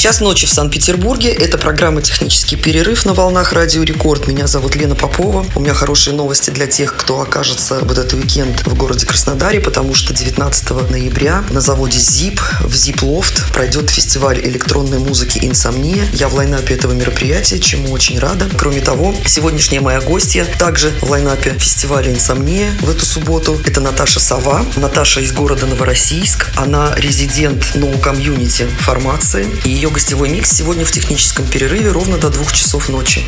Час ночи в Санкт-Петербурге. Это программа «Технический перерыв» на волнах Радио Рекорд. Меня зовут Лена Попова. У меня хорошие новости для тех, кто окажется в этот уикенд в городе Краснодаре, потому что 19 ноября на заводе ZIP в ZIP Loft пройдет фестиваль электронной музыки «Инсомния». Я в лайнапе этого мероприятия, чему очень рада. Кроме того, сегодняшняя моя гостья также в лайнапе фестиваля «Инсомния» в эту субботу. Это Наташа Сова. Наташа из города Новороссийск. Она резидент Community формации. И ее гостевой микс сегодня в техническом перерыве ровно до двух часов ночи.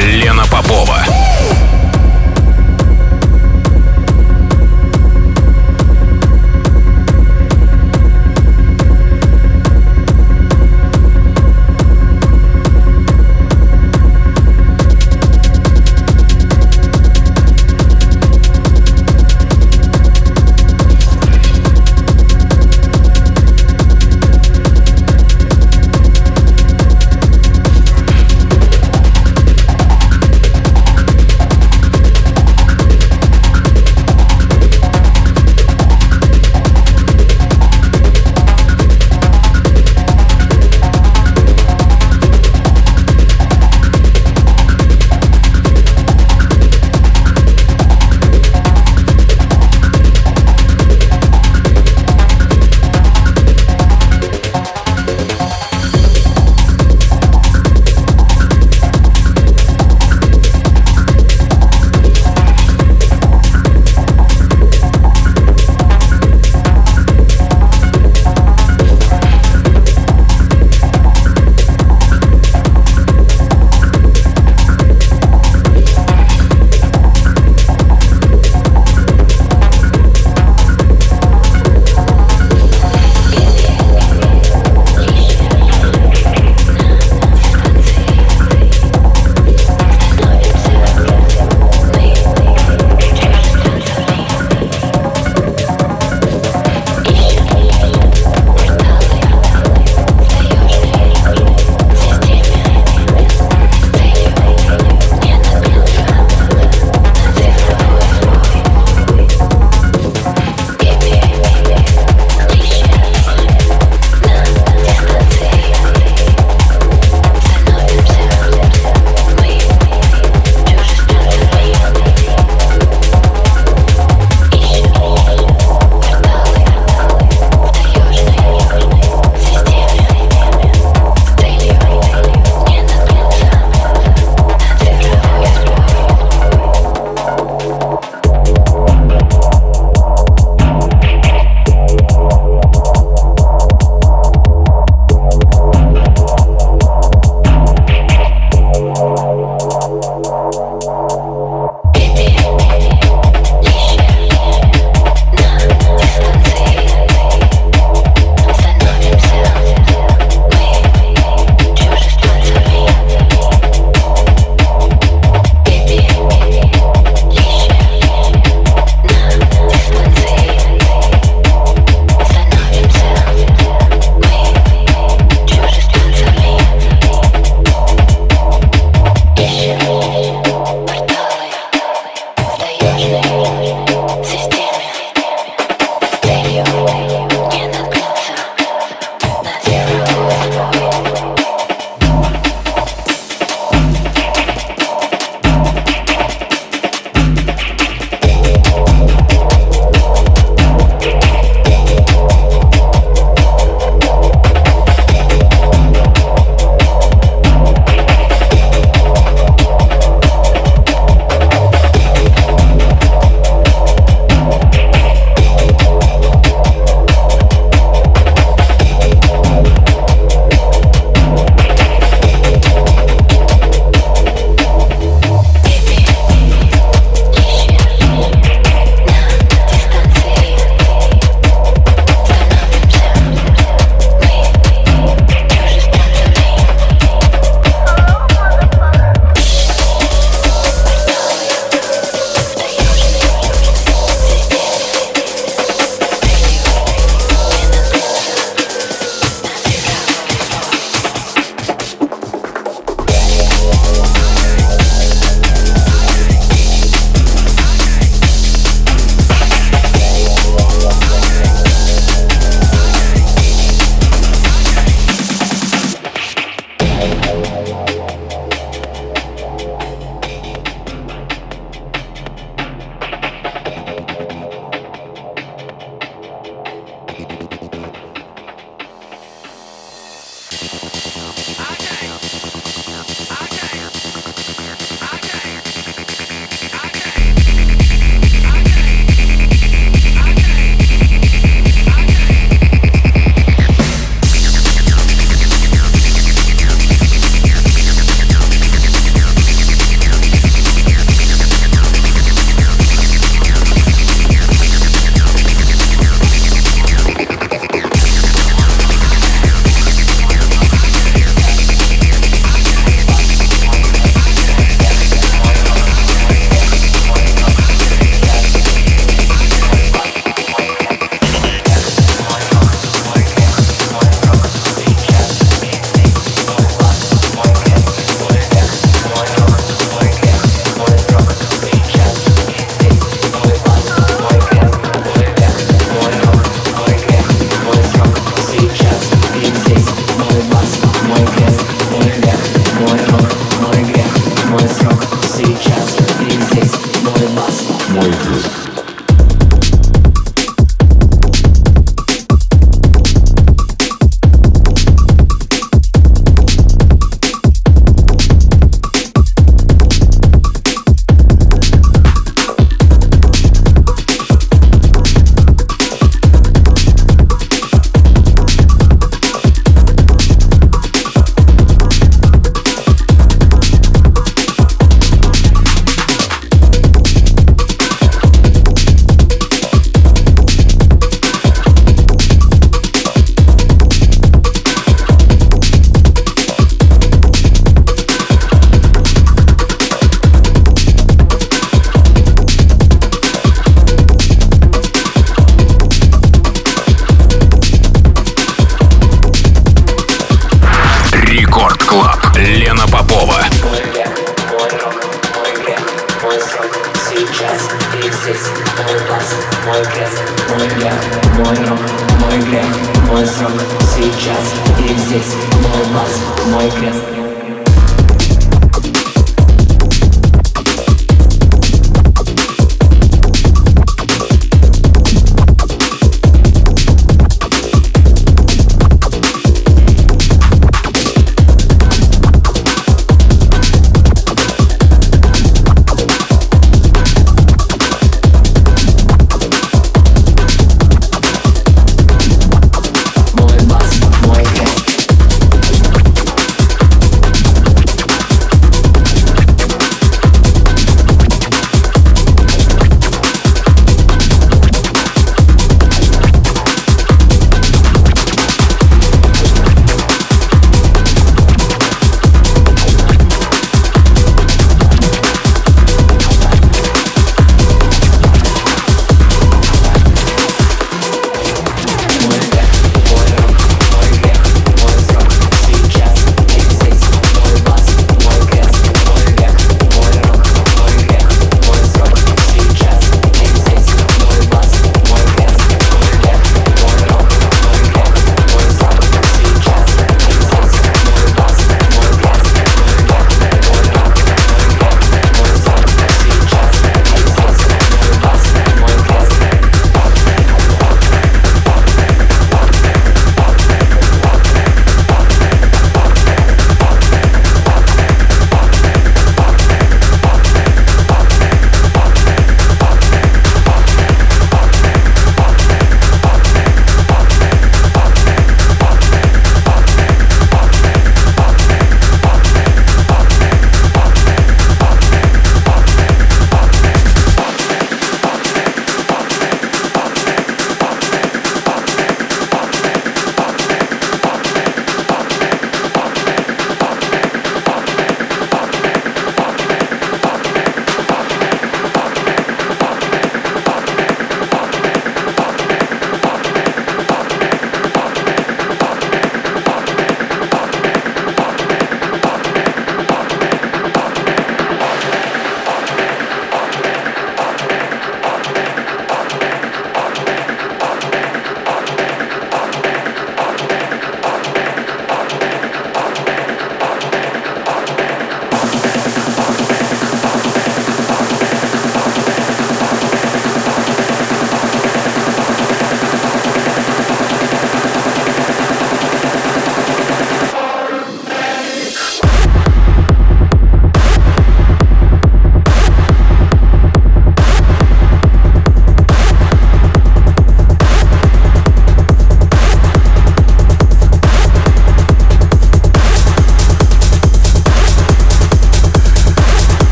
Лена Попова.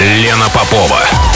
Лена Попова.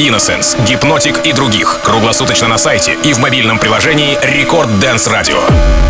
Innocence, Hypnotic и других. Круглосуточно на сайте и в мобильном приложении Record Dance Radio.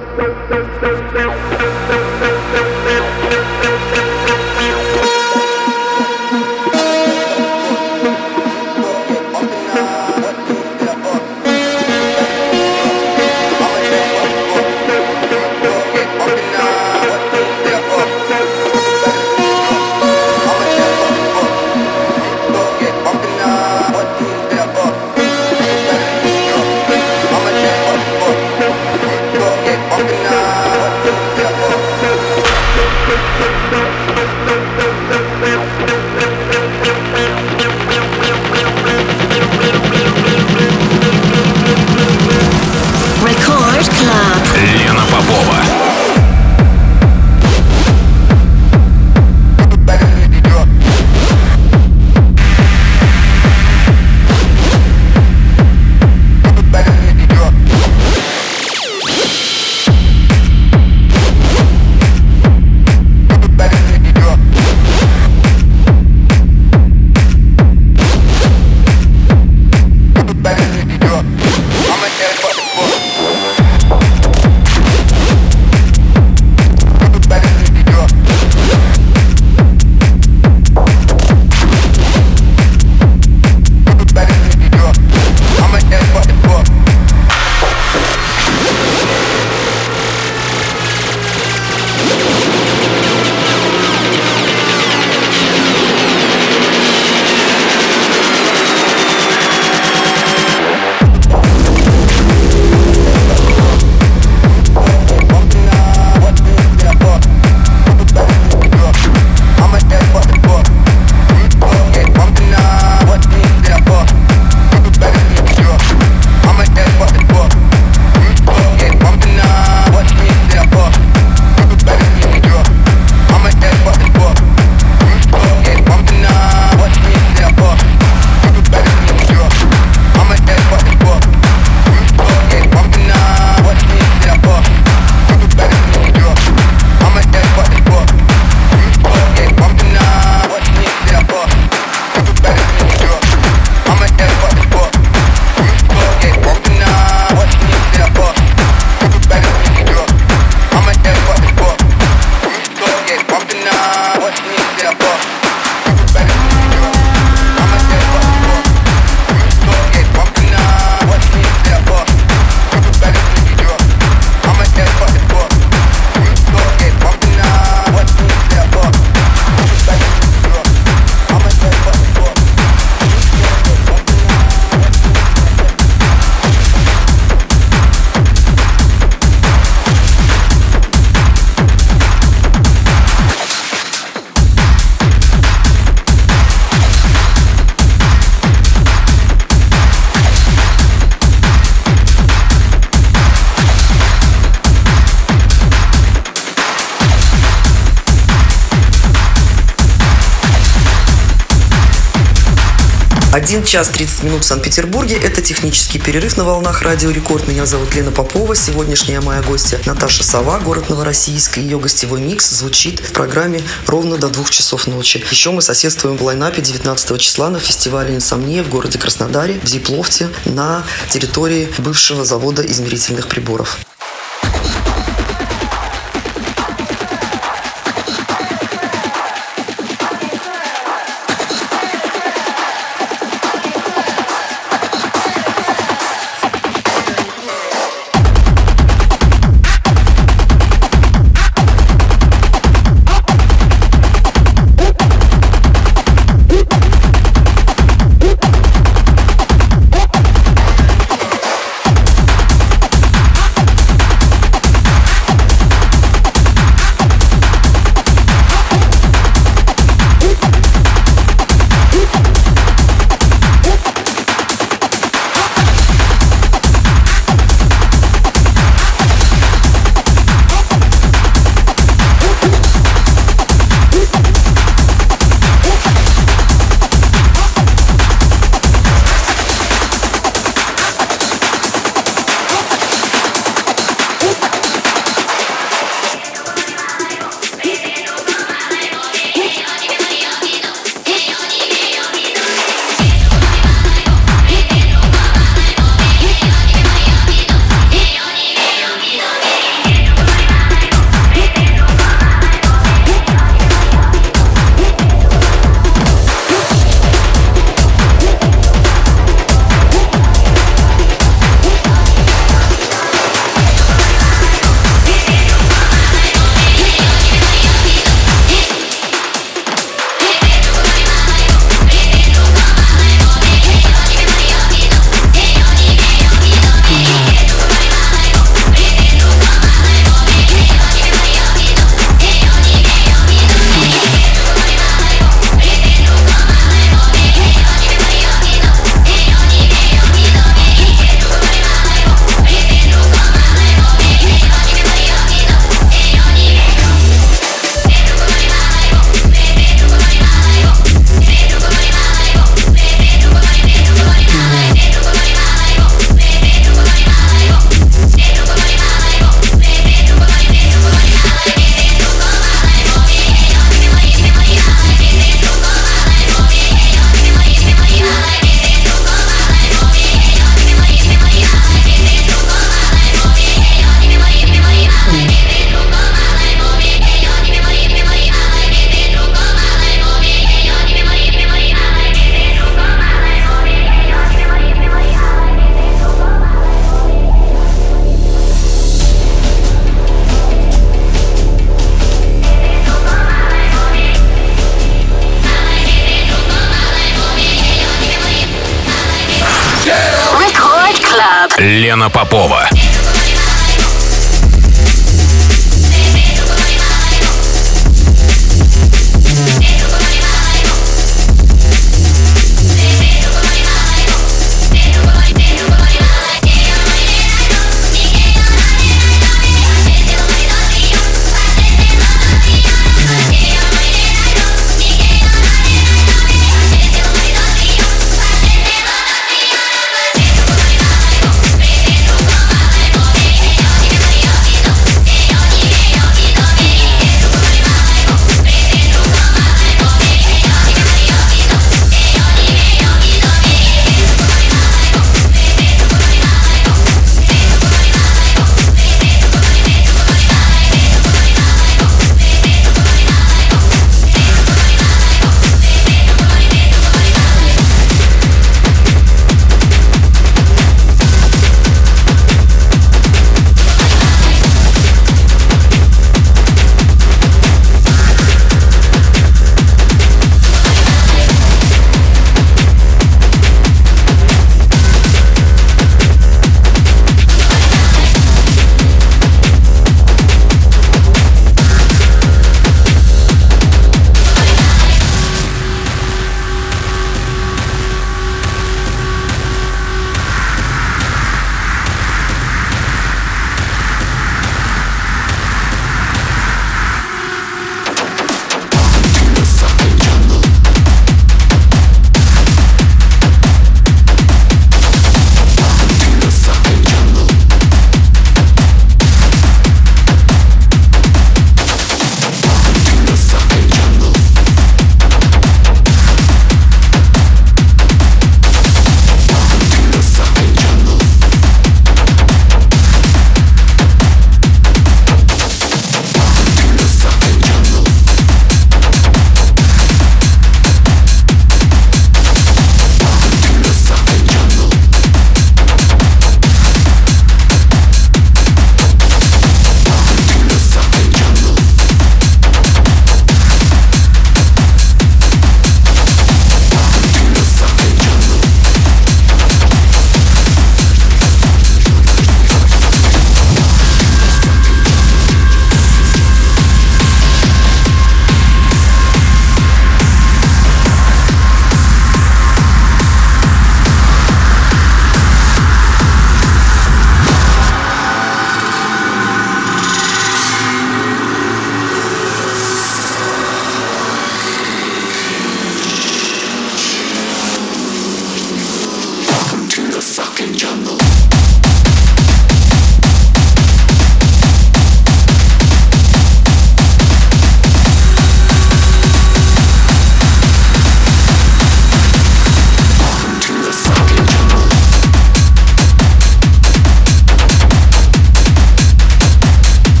1 час 30 минут в Санкт-Петербурге. Это технический перерыв на волнах Радио Рекорд. Меня зовут Лена Попова. Сегодняшняя моя гостья Наташа Сова, город Новороссийск. Ее гостевой микс звучит в программе ровно до двух часов ночи. Еще мы соседствуем в лайнапе 19 числа на фестивале «Инсомния» в городе Краснодаре, в Зиплофте, на территории бывшего завода измерительных приборов. Лена Попова.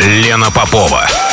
Лена Попова.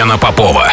Клаб. Лена Попова.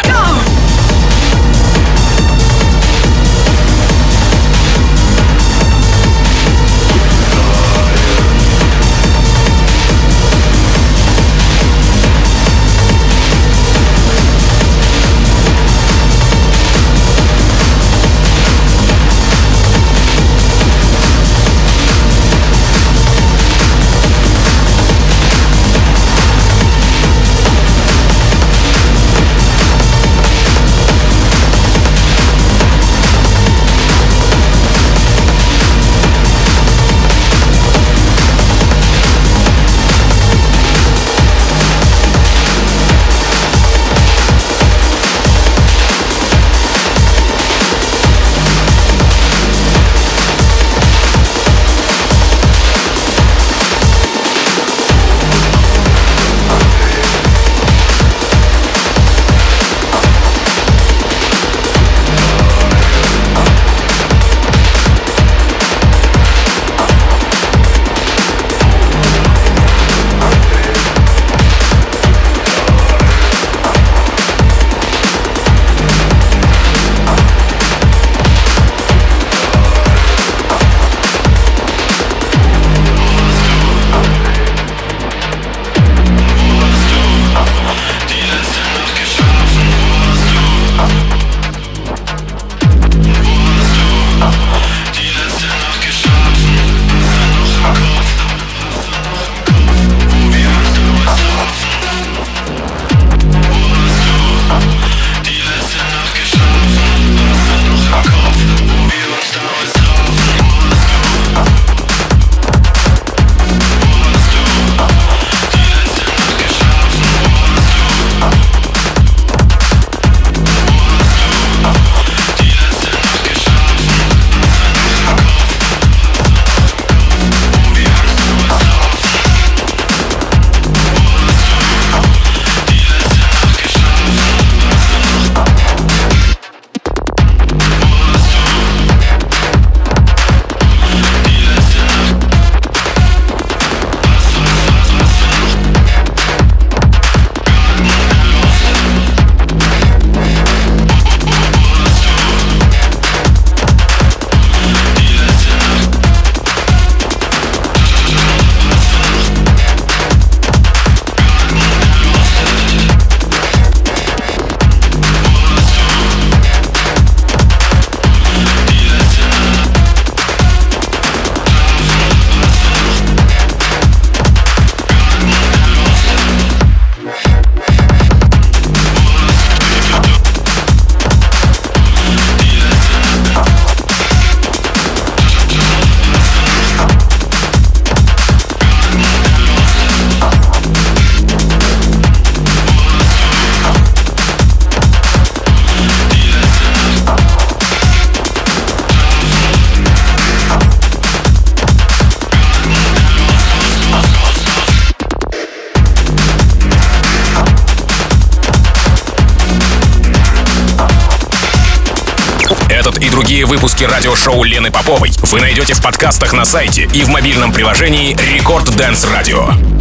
Радиошоу Лены Поповой вы найдете в подкастах на сайте и в мобильном приложении Record Dance Radio.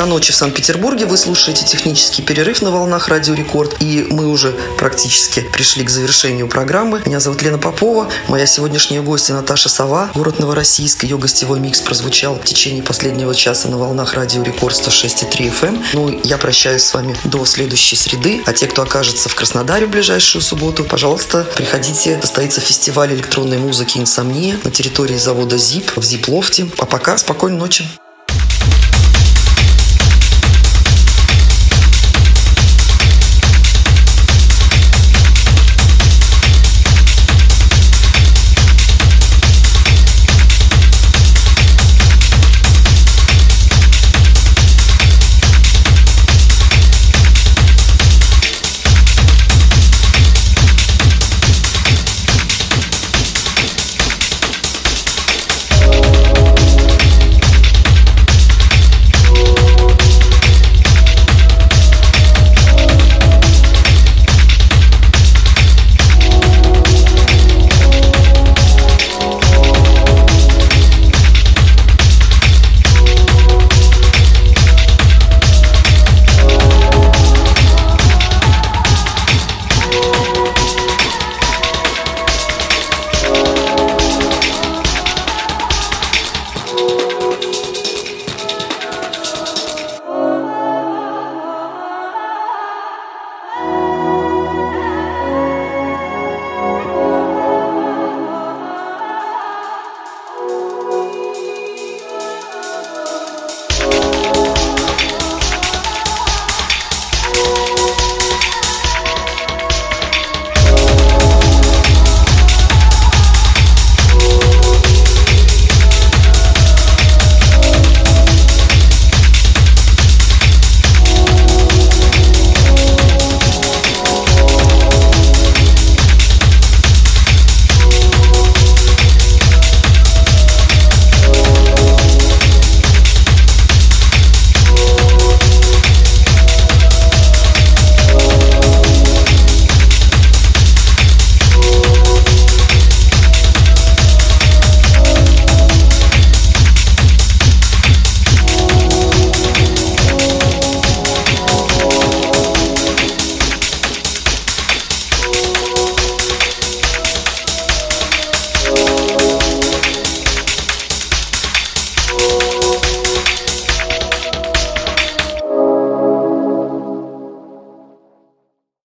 Часа ночи в Санкт-Петербурге. Вы слушаете технический перерыв на волнах Радио Рекорд. И мы уже практически пришли к завершению программы. Меня зовут Лена Попова. Моя сегодняшняя гостья Наташа Сова. Город Новороссийск. Ее гостевой микс прозвучал в течение последнего часа на волнах Радио Рекорд 106,3 FM. Эм. Ну, я прощаюсь с вами до следующей среды. А те, кто окажется в Краснодаре в ближайшую субботу, пожалуйста, приходите. Состоится фестиваль электронной музыки «Инсомния» на территории завода ЗИП в ЗИП-лофте. А пока спокойной ночи.